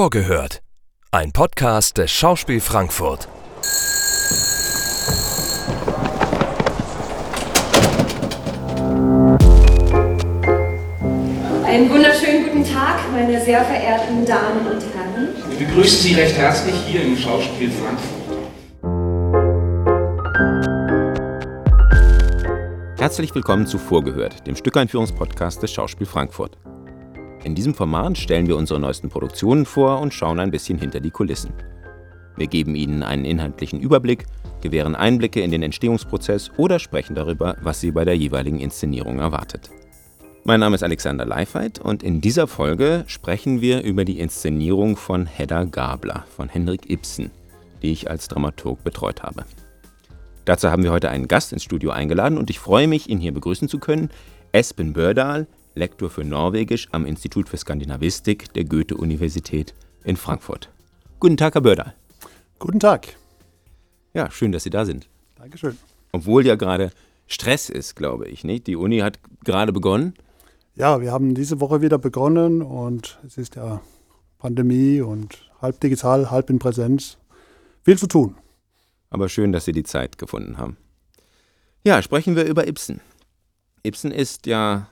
Vorgehört. Ein Podcast des Schauspiel Frankfurt. Einen wunderschönen guten Tag, meine sehr verehrten Damen und Herren. Wir begrüßen Sie recht herzlich hier im Schauspiel Frankfurt. Herzlich willkommen zu Vorgehört, dem Stückeinführungspodcast des Schauspiel Frankfurt. In diesem Format stellen wir unsere neuesten Produktionen vor und schauen ein bisschen hinter die Kulissen. Wir geben Ihnen einen inhaltlichen Überblick, gewähren Einblicke in den Entstehungsprozess oder sprechen darüber, was Sie bei der jeweiligen Inszenierung erwartet. Mein Name ist Alexander Leifheit und in dieser Folge sprechen wir über die Inszenierung von Hedda Gabler von Henrik Ibsen, die ich als Dramaturg betreut habe. Dazu haben wir heute einen Gast ins Studio eingeladen und ich freue mich, ihn hier begrüßen zu können. Espen Bördal, Lektor für Norwegisch am Institut für Skandinavistik der Goethe-Universität in Frankfurt. Guten Tag, Herr Bördal. Guten Tag. Ja, schön, dass Sie da sind. Dankeschön. Obwohl ja gerade Stress ist, glaube ich, nicht? Die Uni hat gerade begonnen. Ja, wir haben diese Woche wieder begonnen und es ist ja Pandemie und halb digital, halb in Präsenz. Viel zu tun. Aber schön, dass Sie die Zeit gefunden haben. Ja, sprechen wir über Ibsen. Ibsen ist ja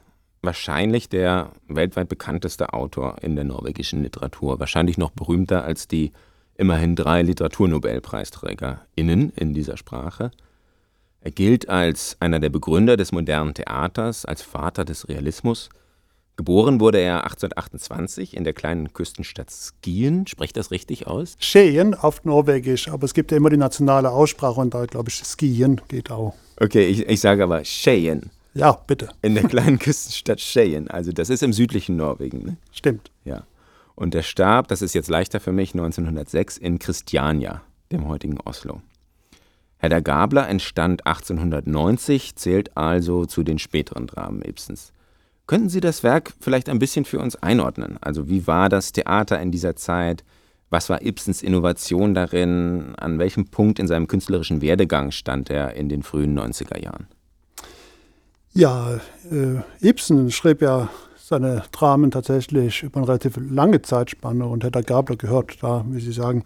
wahrscheinlich der weltweit bekannteste Autor in der norwegischen Literatur. Wahrscheinlich noch berühmter als die immerhin drei LiteraurnobelpreisträgerInnen in dieser Sprache. Er gilt als einer der Begründer des modernen Theaters, als Vater des Realismus. Geboren wurde er 1828 in der kleinen Küstenstadt Skien. Spricht das richtig aus? Skien auf Norwegisch, aber es gibt ja immer die nationale Aussprache und da glaube ich Skien geht auch. Okay, ich, ich sage aber Skien. Ja, bitte. In der kleinen Küstenstadt Skien. Also das ist im südlichen Norwegen. Ne? Stimmt. Ja. Und er starb, das ist jetzt leichter für mich, 1906 in Christiania, dem heutigen Oslo. Hedda Gabler entstand 1890, zählt also zu den späteren Dramen Ibsens. Könnten Sie das Werk vielleicht ein bisschen für uns einordnen? Also wie war das Theater in dieser Zeit? Was war Ibsens Innovation darin? An welchem Punkt in seinem künstlerischen Werdegang stand er in den frühen 90er Jahren? Ja, äh, Ibsen schrieb ja seine Dramen tatsächlich über eine relativ lange Zeitspanne und Hedda Gabler gehört da, wie Sie sagen,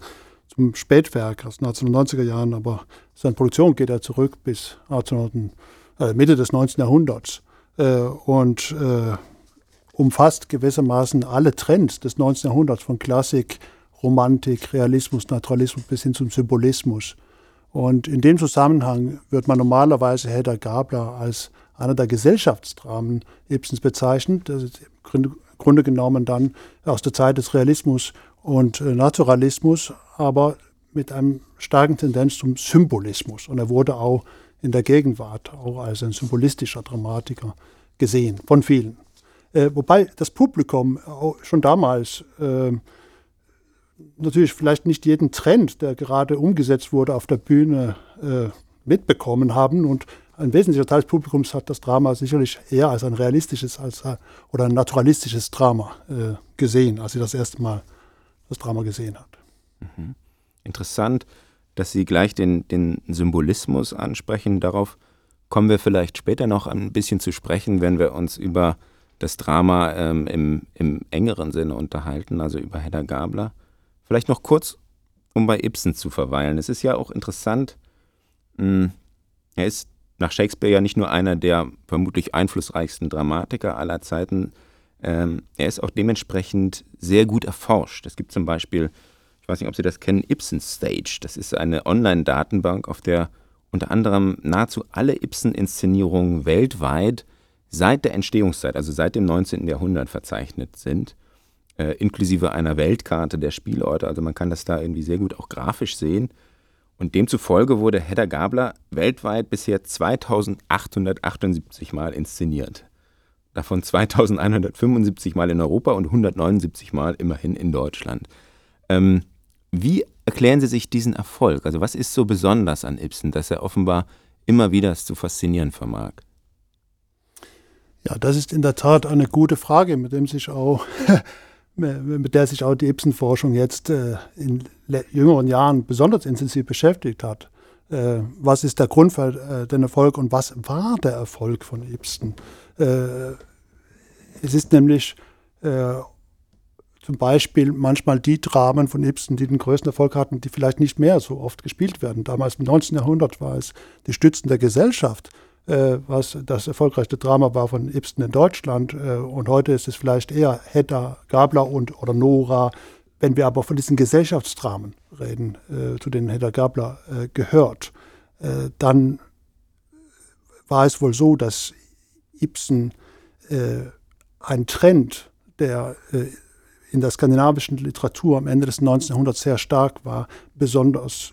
zum Spätwerk aus den 1990er Jahren, aber seine Produktion geht ja zurück bis 1800, äh, Mitte des 19. Jahrhunderts äh, und äh, umfasst gewissermaßen alle Trends des 19. Jahrhunderts von Klassik, Romantik, Realismus, Naturalismus bis hin zum Symbolismus. Und in dem Zusammenhang wird man normalerweise Hedda Gabler als einer der Gesellschaftsdramen Ibsens bezeichnet. Das ist im Grunde genommen dann aus der Zeit des Realismus und äh, Naturalismus, aber mit einem starken Tendenz zum Symbolismus. Und er wurde auch in der Gegenwart auch als ein symbolistischer Dramatiker gesehen, von vielen. Äh, wobei das Publikum schon damals äh, natürlich vielleicht nicht jeden Trend, der gerade umgesetzt wurde auf der Bühne, äh, mitbekommen haben. Und ein wesentlicher Teil des Publikums hat das Drama sicherlich eher als ein realistisches als, oder ein naturalistisches Drama äh, gesehen, als sie das erste Mal das Drama gesehen hat. Mhm. Interessant, dass Sie gleich den, den Symbolismus ansprechen. Darauf kommen wir vielleicht später noch ein bisschen zu sprechen, wenn wir uns über das Drama ähm, im, im engeren Sinne unterhalten, also über Hedda Gabler. Vielleicht noch kurz, um bei Ibsen zu verweilen. Es ist ja auch interessant, er ist nach Shakespeare ja nicht nur einer der vermutlich einflussreichsten Dramatiker aller Zeiten, ähm, er ist auch dementsprechend sehr gut erforscht. Es gibt zum Beispiel, ich weiß nicht, ob Sie das kennen, Ibsen Stage. Das ist eine Online-Datenbank, auf der unter anderem nahezu alle Ibsen-Inszenierungen weltweit seit der Entstehungszeit, also seit dem 19. Jahrhundert verzeichnet sind, äh, inklusive einer Weltkarte der Spielorte. Also man kann das da irgendwie sehr gut auch grafisch sehen. Und demzufolge wurde Hedda Gabler weltweit bisher 2878 Mal inszeniert. Davon 2175 Mal in Europa und 179 Mal immerhin in Deutschland. Ähm, wie erklären Sie sich diesen Erfolg? Also was ist so besonders an Ibsen, dass er offenbar immer wieder es zu faszinieren vermag? Ja, das ist in der Tat eine gute Frage, mit dem sich auch mit der sich auch die Ibsen-Forschung jetzt äh, in jüngeren Jahren besonders intensiv beschäftigt hat. Äh, was ist der Grund für äh, den Erfolg und was war der Erfolg von Ibsen? es ist nämlich zum Beispiel manchmal die Dramen von Ibsen, die den größten Erfolg hatten, die vielleicht nicht mehr so oft gespielt werden. Damals im 19. Jahrhundert war es Die Stützen der Gesellschaft, äh, was das erfolgreichste Drama war von Ibsen in Deutschland. Äh, und heute ist es vielleicht eher Hedda Gabler und, oder Nora. Wenn wir aber von diesen Gesellschaftsdramen reden, äh, zu denen Hedda Gabler äh, gehört, äh, dann war es wohl so, dass Ibsen äh, ein Trend, der äh, in der skandinavischen Literatur am Ende des 19. Jahrhunderts sehr stark war, besonders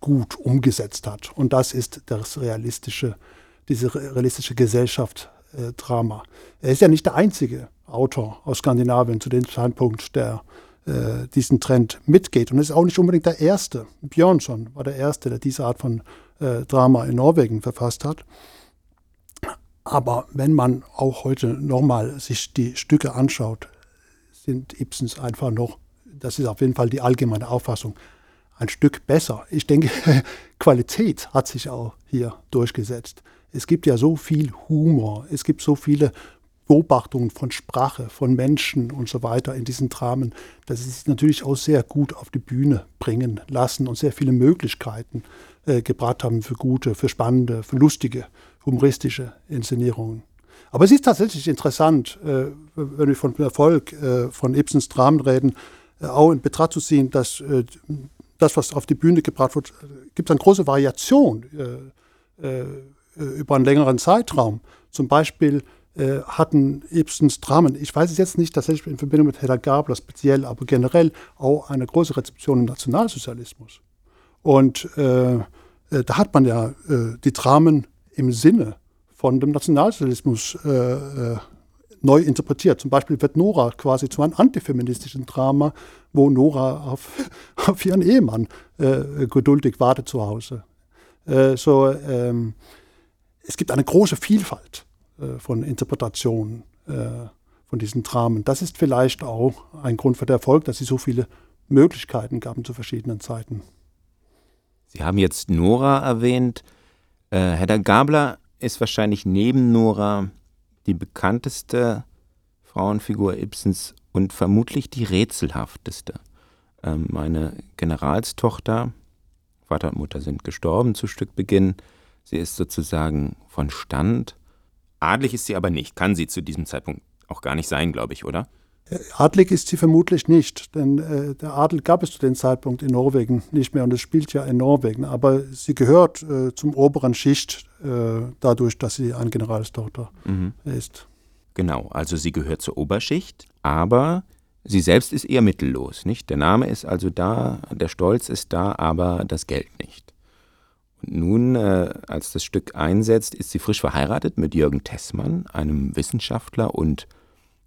gut umgesetzt hat. Und das ist das realistische, diese realistische Gesellschaft äh, Drama. Er ist ja nicht der einzige Autor aus Skandinavien zu dem Zeitpunkt, der äh, diesen Trend mitgeht. Und ist auch nicht unbedingt der erste. Björnsson war der erste, der diese Art von äh, Drama in Norwegen verfasst hat. Aber wenn man auch heute nochmal sich die Stücke anschaut, sind Ibsens einfach noch, das ist auf jeden Fall die allgemeine Auffassung, ein Stück besser. Ich denke, Qualität hat sich auch hier durchgesetzt. Es gibt ja so viel Humor, es gibt so viele Beobachtungen von Sprache, von Menschen und so weiter in diesen Dramen, dass sie sich natürlich auch sehr gut auf die Bühne bringen lassen und sehr viele Möglichkeiten äh, gebracht haben für gute, für spannende, für lustige humoristische Inszenierungen. Aber es ist tatsächlich interessant, äh, wenn wir von Erfolg äh, von Ibsens Dramen reden, äh, auch in Betracht zu ziehen, dass äh, das, was auf die Bühne gebracht wird, gibt es eine große Variation äh, äh, über einen längeren Zeitraum. Zum Beispiel hatten Ibsens Dramen, ich weiß es jetzt nicht tatsächlich in Verbindung mit Hedda Gabler speziell, aber generell auch eine große Rezeption im Nationalsozialismus. Und da hat man ja die Dramen im Sinne von dem Nationalsozialismus äh, äh, neu interpretiert. Zum Beispiel wird Nora quasi zu einem antifeministischen Drama, wo Nora auf, auf ihren Ehemann äh, geduldig wartet zu Hause. Äh, so, ähm, es gibt eine große Vielfalt äh, von Interpretationen äh, von diesen Dramen. Das ist vielleicht auch ein Grund für den Erfolg, dass sie so viele Möglichkeiten gaben zu verschiedenen Zeiten. Sie haben jetzt Nora erwähnt. Äh, Hedda Gabler ist wahrscheinlich neben Nora die bekannteste Frauenfigur Ibsens und vermutlich die rätselhafteste. Ähm, meine Generalstochter, Vater und Mutter sind gestorben zu Stückbeginn. Sie ist sozusagen von Stand. Adlig ist sie aber nicht, kann sie zu diesem Zeitpunkt auch gar nicht sein, glaube ich, oder? Adlig ist sie vermutlich nicht, denn äh, der Adel gab es zu dem Zeitpunkt in Norwegen nicht mehr und es spielt ja in Norwegen. Aber sie gehört äh, zum oberen Schicht äh, dadurch, dass sie eine Generalstochter mhm. ist. Genau, also sie gehört zur Oberschicht, aber sie selbst ist eher mittellos, nicht? Der Name ist also da, der Stolz ist da, aber das Geld nicht. Und nun, äh, als das Stück einsetzt, ist sie frisch verheiratet mit Jürgen Tessmann, einem Wissenschaftler und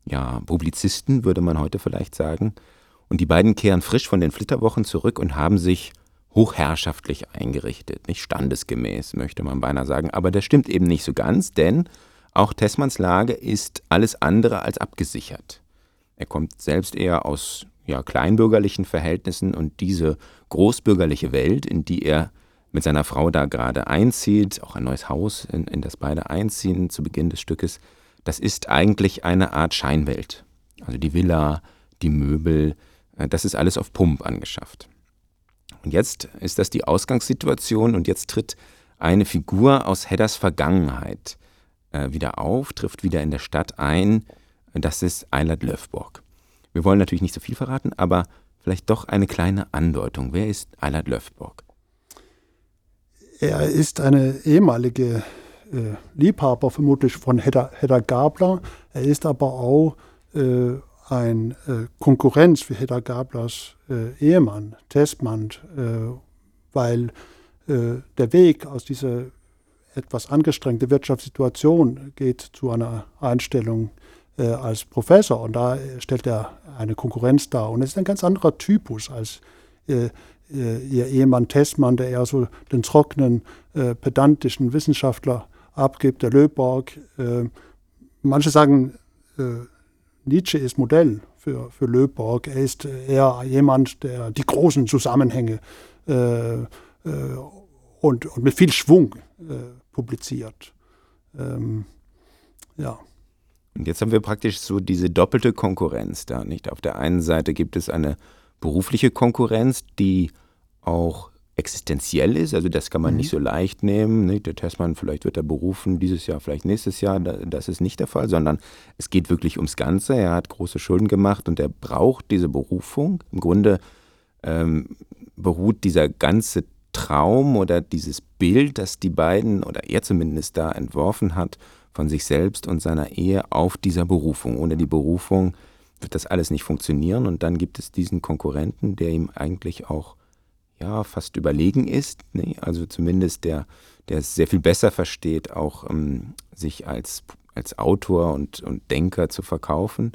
ja, Publizisten, würde man heute vielleicht sagen. Und die beiden kehren frisch von den Flitterwochen zurück und haben sich hochherrschaftlich eingerichtet. Nicht standesgemäß, möchte man beinahe sagen. Aber das stimmt eben nicht so ganz, denn auch Tessmanns Lage ist alles andere als abgesichert. Er kommt selbst eher aus ja, kleinbürgerlichen Verhältnissen und diese großbürgerliche Welt, in die er mit seiner Frau da gerade einzieht, auch ein neues Haus, in, in das beide einziehen zu Beginn des Stückes, das ist eigentlich eine Art Scheinwelt. Also die Villa, die Möbel, äh, das ist alles auf Pump angeschafft. Und jetzt ist das die Ausgangssituation und jetzt tritt eine Figur aus Hedders Vergangenheit äh, wieder auf, trifft wieder in der Stadt ein. Das ist Eilert Löfborg. Wir wollen natürlich nicht so viel verraten, aber vielleicht doch eine kleine Andeutung. Wer ist Eilert Löfborg? Er ist eine ehemalige äh, Liebhaber vermutlich von Hedda, Hedda Gabler. Er ist aber auch äh, ein äh, Konkurrenz für Hedda Gablers äh, Ehemann, Testmann, äh, weil äh, der Weg aus dieser etwas angestrengten Wirtschaftssituation geht zu einer Einstellung als Professor und da stellt er eine Konkurrenz dar. Und es ist ein ganz anderer Typus als ihr Ehemann Testmann, der eher so den trockenen, pedantischen Wissenschaftler abgibt, der Löborg. Äh, manche sagen, äh, Nietzsche ist Modell für, für Löborg. Er ist eher jemand, der die großen Zusammenhänge äh, äh und, und, mit viel Schwung äh, publiziert. Ähm, ja. Und jetzt haben wir praktisch so diese doppelte Konkurrenz da, nicht? Auf der einen Seite gibt es eine berufliche Konkurrenz, die auch existenziell ist, also das kann man mhm. nicht so leicht nehmen. Nicht? Der Testmann, vielleicht wird er berufen dieses Jahr, vielleicht nächstes Jahr, das ist nicht der Fall, sondern es geht wirklich ums Ganze. Er hat große Schulden gemacht und er braucht diese Berufung. Im Grunde ähm, beruht dieser ganze Traum oder dieses Bild, das die beiden oder er zumindest da entworfen hat, von sich selbst und seiner Ehe auf dieser Berufung. Ohne die Berufung wird das alles nicht funktionieren und dann gibt es diesen Konkurrenten, der ihm eigentlich auch ja fast überlegen ist, ne? also zumindest der, der es sehr viel besser versteht, auch ähm, sich als, als Autor und, und Denker zu verkaufen.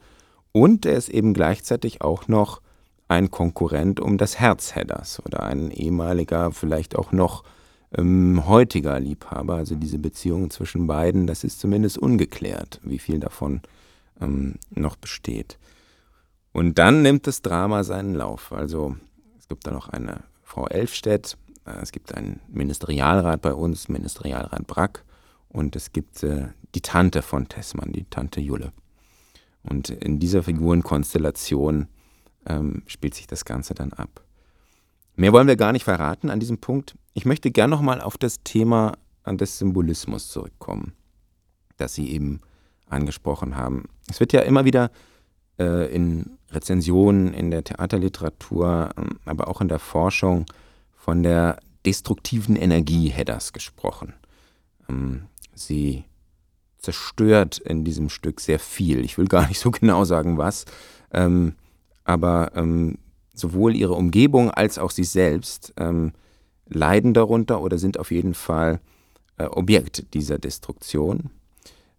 Und er ist eben gleichzeitig auch noch ein Konkurrent um das Herz Hedders oder ein ehemaliger, vielleicht auch noch ähm, heutiger Liebhaber. Also diese Beziehung zwischen beiden, das ist zumindest ungeklärt, wie viel davon ähm, noch besteht. Und dann nimmt das Drama seinen Lauf. Also es gibt da noch eine Frau Elfstedt, äh, es gibt einen Ministerialrat bei uns, Ministerialrat Brack, und es gibt äh, die Tante von Tessmann, die Tante Julle. Und in dieser Figurenkonstellation ähm, spielt sich das Ganze dann ab. Mehr wollen wir gar nicht verraten an diesem Punkt. Ich möchte gern nochmal auf das Thema des Symbolismus zurückkommen, das Sie eben angesprochen haben. Es wird ja immer wieder äh, in Rezensionen, in der Theaterliteratur, äh, aber auch in der Forschung von der destruktiven Energie Hedders gesprochen. Ähm, sie zerstört in diesem Stück sehr viel. Ich will gar nicht so genau sagen, was. Ähm, aber ähm, sowohl ihre Umgebung als auch sie selbst ähm, leiden darunter oder sind auf jeden Fall äh, Objekt dieser Destruktion.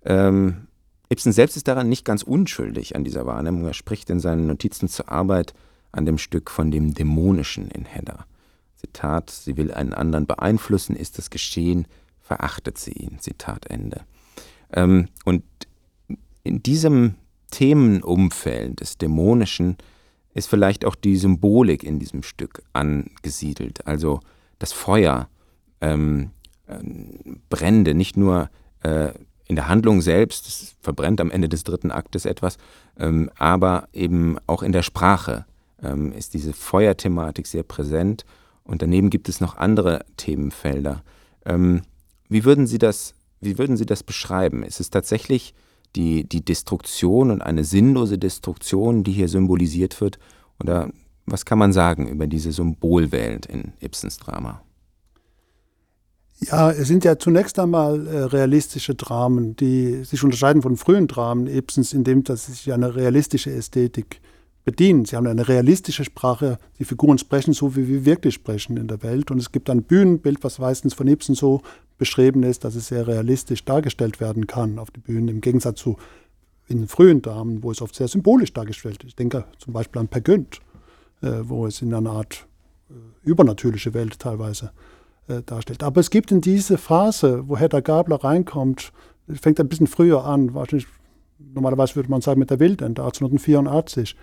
Ähm, Ibsen selbst ist daran nicht ganz unschuldig an dieser Wahrnehmung. Er spricht in seinen Notizen zur Arbeit an dem Stück von dem Dämonischen in Hedda. Zitat, sie will einen anderen beeinflussen, ist es geschehen, verachtet sie ihn. Zitat Ende. Ähm, und in diesem Themenumfeld des Dämonischen ist vielleicht auch die Symbolik in diesem Stück angesiedelt. Also das Feuer, ähm, äh, Brände, nicht nur äh, in der Handlung selbst, es verbrennt am Ende des dritten Aktes etwas, ähm, aber eben auch in der Sprache ähm, ist diese Feuerthematik sehr präsent. Und daneben gibt es noch andere Themenfelder. Ähm, wie, würden Sie das, wie würden Sie das beschreiben? Ist es tatsächlich die, die Destruktion und eine sinnlose Destruktion, die hier symbolisiert wird? Oder was kann man sagen über diese Symbolwelt in Ibsens Drama? Ja, es sind ja zunächst einmal äh, realistische Dramen, die sich unterscheiden von frühen Dramen Ibsens, indem dass sie sich eine realistische Ästhetik bedienen. Sie haben eine realistische Sprache, die Figuren sprechen so, wie wir wirklich sprechen in der Welt. Und es gibt ein Bühnenbild, was meistens von Ibsen so beschrieben ist, dass es sehr realistisch dargestellt werden kann auf der Bühne, im Gegensatz zu in frühen Dramen, wo es oft sehr symbolisch dargestellt ist. Ich denke zum Beispiel an Per Günd, äh, wo es in einer Art äh, übernatürliche Welt teilweise äh, darstellt. Aber es gibt in diese Phase, wo Hedda Gabler reinkommt, fängt ein bisschen früher an, wahrscheinlich, normalerweise würde man sagen mit der Wildende, 1884,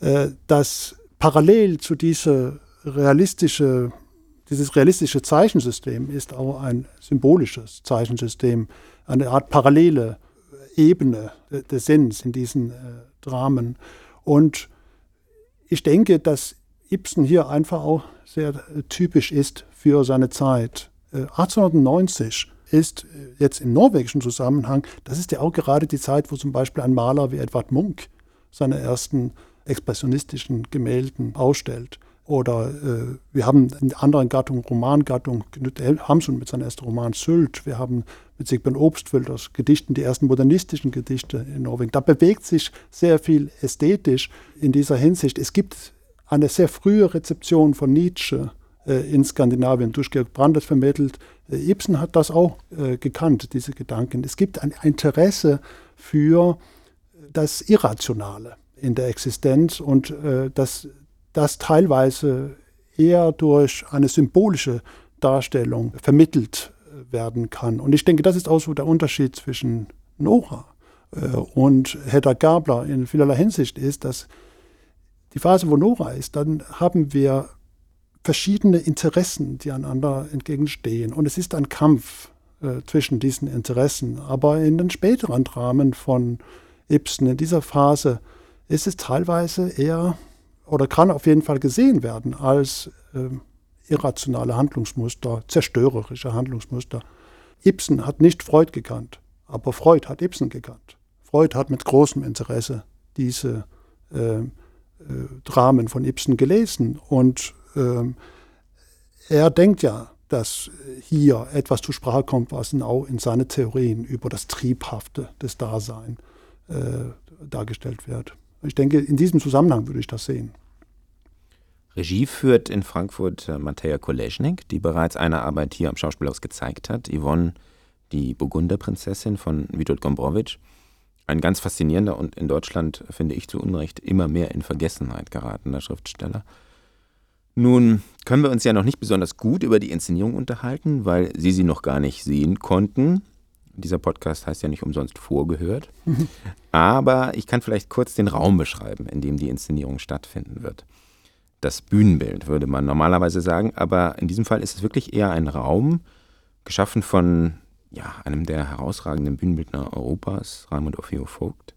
äh, dass parallel zu dieser realistische, dieses realistische Zeichensystem ist auch ein symbolisches Zeichensystem, eine Art parallele Ebene des Sinns in diesen äh, Dramen. Und ich denke, dass Ibsen hier einfach auch sehr typisch ist für seine Zeit. 1890 äh, ist äh, jetzt im norwegischen Zusammenhang, das ist ja auch gerade die Zeit, wo zum Beispiel ein Maler wie Edvard Munch seine ersten expressionistischen Gemälden ausstellt. Oder äh, wir haben in anderen Gattungen, Romangattung, Knut Hamsun mit seinem ersten Roman Sylt. Wir haben mit Sigbjörn Obstfelders Gedichten die ersten modernistischen Gedichte in Norwegen. Da bewegt sich sehr viel ästhetisch in dieser Hinsicht. Es gibt eine sehr frühe Rezeption von Nietzsche in Skandinavien durch Georg Brandes vermittelt. Äh, Ibsen hat das auch äh, gekannt, diese Gedanken. Es gibt ein Interesse für das Irrationale in der Existenz und dass das teilweise eher durch eine symbolische Darstellung vermittelt werden kann. Und ich denke, das ist auch so der Unterschied zwischen Nora und Hedda Gabler in vielerlei Hinsicht ist, dass die Phase, wo Nora ist, dann haben wir verschiedene Interessen, die einander entgegenstehen. Und es ist ein Kampf äh, zwischen diesen Interessen. Aber in den späteren Dramen von Ibsen, in dieser Phase, ist es teilweise eher oder kann auf jeden Fall gesehen werden als äh, irrationale Handlungsmuster, zerstörerische Handlungsmuster. Ibsen hat nicht Freud gekannt, aber Freud hat Ibsen gekannt. Freud hat mit großem Interesse diese äh, äh, Dramen von Ibsen gelesen und äh, er denkt ja, dass hier etwas zur Sprache kommt, was auch in seine Theorien über das Triebhafte des Daseins äh, dargestellt wird. Ich denke, in diesem Zusammenhang würde ich das sehen. Regie führt in Frankfurt äh, Mateja Koleschnik, die bereits eine Arbeit hier am Schauspielhaus gezeigt hat. Yvonne, die Burgunderprinzessin von Witold Gombrowicz. Ein ganz faszinierender und in Deutschland, finde ich zu Unrecht, immer mehr in Vergessenheit geratener Schriftsteller. Nun können wir uns ja noch nicht besonders gut über die Inszenierung unterhalten, weil Sie sie noch gar nicht sehen konnten. Dieser Podcast heißt ja nicht umsonst vorgehört. Aber ich kann vielleicht kurz den Raum beschreiben, in dem die Inszenierung stattfinden wird. Das Bühnenbild würde man normalerweise sagen, aber in diesem Fall ist es wirklich eher ein Raum, geschaffen von ja, einem der herausragenden Bühnenbildner Europas, Raimund Orfeo Vogt.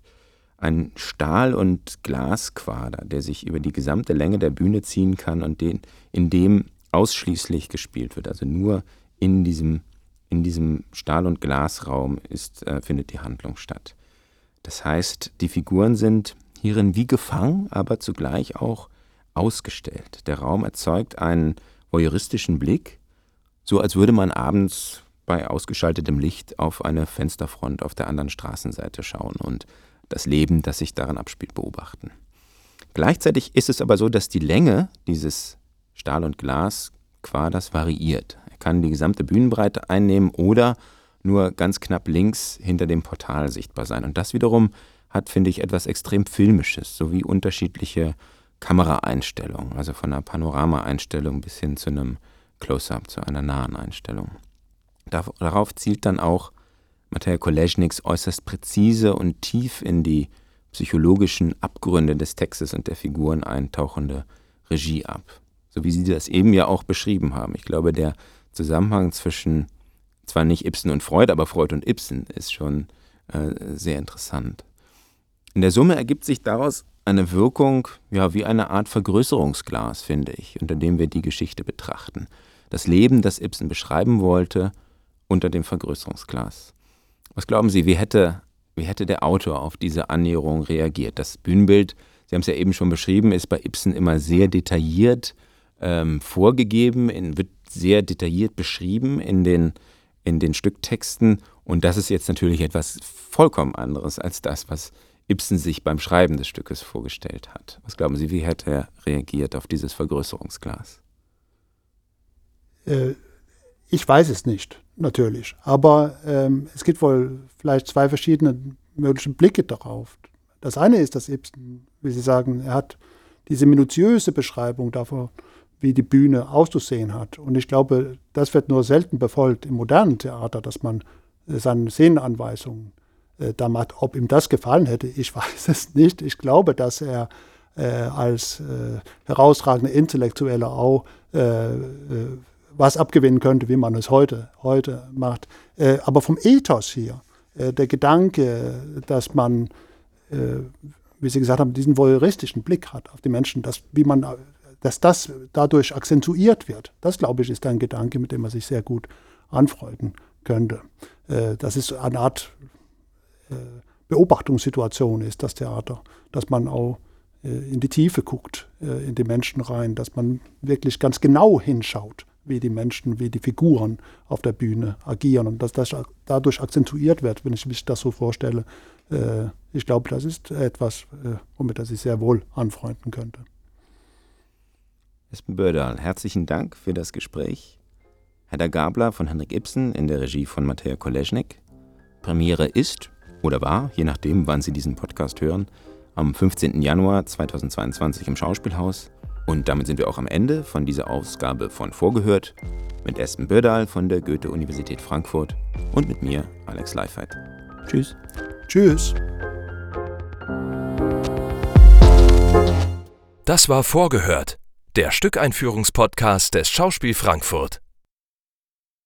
Ein Stahl- und Glasquader, der sich über die gesamte Länge der Bühne ziehen kann und den, in dem ausschließlich gespielt wird. Also nur in diesem in diesem Stahl- und Glasraum ist, äh, findet die Handlung statt. Das heißt, die Figuren sind hierin wie gefangen, aber zugleich auch ausgestellt. Der Raum erzeugt einen voyeuristischen Blick, so als würde man abends bei ausgeschaltetem Licht auf eine Fensterfront auf der anderen Straßenseite schauen und das Leben, das sich daran abspielt, beobachten. Gleichzeitig ist es aber so, dass die Länge dieses Stahl- und Glasquaders variiert kann die gesamte Bühnenbreite einnehmen oder nur ganz knapp links hinter dem Portal sichtbar sein. Und das wiederum hat, finde ich, etwas extrem Filmisches, sowie unterschiedliche Kameraeinstellungen, also von einer Panoramaeinstellung bis hin zu einem Close-up, zu einer nahen Einstellung. Darauf zielt dann auch Matej Kolesniks äußerst präzise und tief in die psychologischen Abgründe des Textes und der Figuren eintauchende Regie ab. So wie Sie das eben ja auch beschrieben haben. Ich glaube, der Zusammenhang zwischen zwar nicht Ibsen und Freud, aber Freud und Ibsen ist schon äh, sehr interessant. In der Summe ergibt sich daraus eine Wirkung, ja, wie eine Art Vergrößerungsglas, finde ich, unter dem wir die Geschichte betrachten. Das Leben, das Ibsen beschreiben wollte, unter dem Vergrößerungsglas. Was glauben Sie, wie hätte, wie hätte der Autor auf diese Annäherung reagiert? Das Bühnenbild, Sie haben es ja eben schon beschrieben, ist bei Ibsen immer sehr detailliert ähm, vorgegeben, in, wird sehr detailliert beschrieben in den, in den Stücktexten. Und das ist jetzt natürlich etwas vollkommen anderes als das, was Ibsen sich beim Schreiben des Stückes vorgestellt hat. Was glauben Sie, wie hätte er reagiert auf dieses Vergrößerungsglas? Äh, ich weiß es nicht, natürlich. Aber ähm, es gibt wohl vielleicht zwei verschiedene mögliche Blicke darauf. Das eine ist, dass Ibsen, wie Sie sagen, er hat diese minutiöse Beschreibung davon, wie die Bühne auszusehen hat. Und ich glaube, das wird nur selten befolgt im modernen Theater, dass man äh, seine Szenenanweisungen äh, da macht. Ob ihm das gefallen hätte, ich weiß es nicht. Ich glaube, dass er äh, als äh, herausragender Intellektueller auch äh, äh, was abgewinnen könnte, wie man es heute, heute macht. aber vom Ethos hier, der Gedanke, dass man, wie Sie gesagt haben, diesen voyeuristischen Blick hat auf die Menschen, dass, wie man dass das dadurch akzentuiert wird. Das, glaube ich, ist ein Gedanke, mit dem man sich sehr gut anfreunden könnte. Äh, das ist eine Art äh, Beobachtungssituation ist das Theater, dass man auch äh, in die Tiefe guckt, in die Menschen rein, dass man wirklich ganz genau hinschaut, wie die Menschen, wie die Figuren auf der Bühne agieren und dass das dadurch akzentuiert wird, wenn ich mich das so vorstelle. Ich glaube, das ist etwas, womit er sich sehr wohl anfreunden könnte. Espen Bördal, herzlichen Dank für das Gespräch. Hedda Gabler von Henrik Ibsen in der Regie von Matej Koleschnik. Premiere ist oder war, je nachdem, wann Sie diesen Podcast hören, am 15. Januar 2022 im Schauspielhaus. Und damit sind wir auch am Ende von dieser Ausgabe von Vorgehört mit Espen Bördal von der Goethe-Universität Frankfurt und mit mir, Alex Leifert. Tschüss. Tschüss. Das war Vorgehört der Stückeinführungspodcast des Schauspiel Frankfurt.